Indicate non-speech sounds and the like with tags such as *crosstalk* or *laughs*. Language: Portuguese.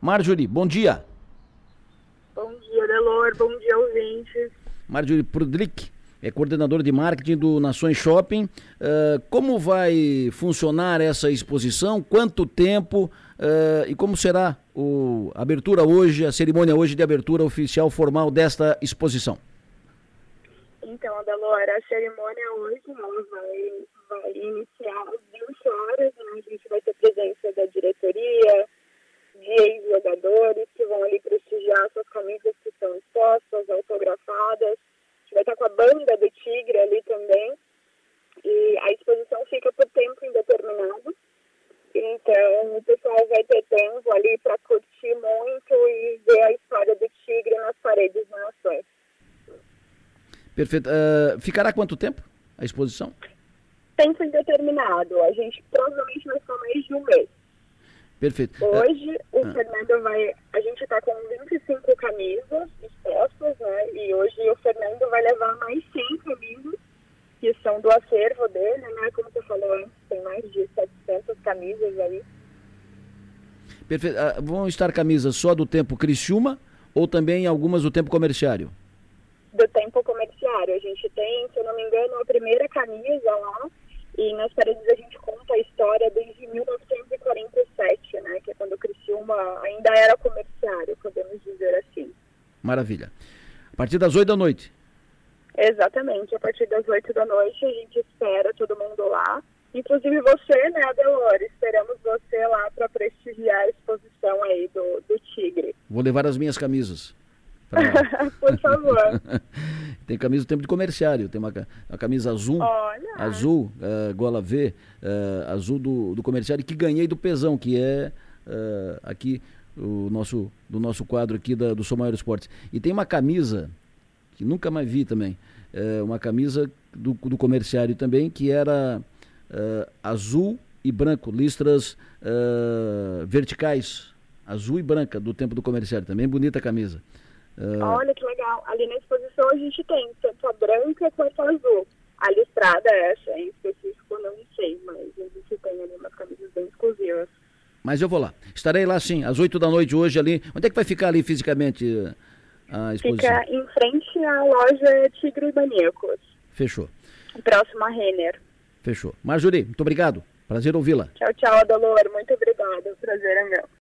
Marjorie, bom dia. Bom dia, Delor. Bom dia, ouvintes. Marjorie Prudlick é coordenador de marketing do Nações Shopping. Uh, como vai funcionar essa exposição? Quanto tempo? Uh, e como será o, a abertura hoje, a cerimônia hoje de abertura oficial formal desta exposição? Então, Adelora, a cerimônia hoje ela vai, vai iniciar às 20 horas. Né? A gente vai ter presença da diretoria, de ex-jogadores que vão ali prestigiar suas camisas que são expostas, autografadas. A gente vai estar com a banda do Tigre ali também. E a exposição fica por tempo indeterminado. Então, o pessoal vai ter tempo ali para curtir muito e ver a história do Tigre nas paredes das nações. Perfeito. Uh, ficará quanto tempo a exposição? Tempo indeterminado. A gente provavelmente vai ficar mais de um mês. Perfeito. Hoje o ah. Fernando vai. A gente está com 25 camisas expostas, né? E hoje o Fernando vai levar mais 100 camisas, que são do acervo dele, né? Como você falou antes, tem mais de 700 camisas aí. Perfeito. Ah, vão estar camisas só do tempo Criciúma ou também algumas do tempo comerciário? Do tempo comerciário. A gente tem, se eu não me engano, a primeira camisa lá. E nas paredes a gente conta a história desde 1947, né? Que é quando o Criciúma ainda era comerciário, podemos dizer assim. Maravilha. A partir das 8 da noite? Exatamente. A partir das 8 da noite a gente espera todo mundo lá. Inclusive você, né, Adelore? Esperamos você lá para prestigiar a exposição aí do, do Tigre. Vou levar as minhas camisas. *laughs* Por favor. *laughs* tem camisa do tempo de comerciário, tem uma, uma camisa azul, Olha. azul, uh, gola V, uh, azul do, do comerciário, que ganhei do Pesão, que é uh, aqui o nosso, do nosso quadro aqui da, do Sou Maior Esportes. E tem uma camisa, que nunca mais vi também, uma camisa do, do comerciário também, que era azul e branco, listras verticais, azul e branca, do tempo do comerciário, também bonita a camisa. Uh... Olha que legal. Ali na exposição a gente tem tanto a branca quanto a azul. A listrada, essa em específico, não sei, mas a gente tem ali umas camisas bem exclusivas. Mas eu vou lá. Estarei lá sim, às 8 da noite hoje ali. Onde é que vai ficar ali fisicamente a exposição? Fica em frente à loja Tigre e Maníacos. Fechou. Próximo a Renner. Fechou. Marjorie, muito obrigado. Prazer ouvi-la. Tchau, tchau, Adolor. Muito obrigada. O prazer é meu.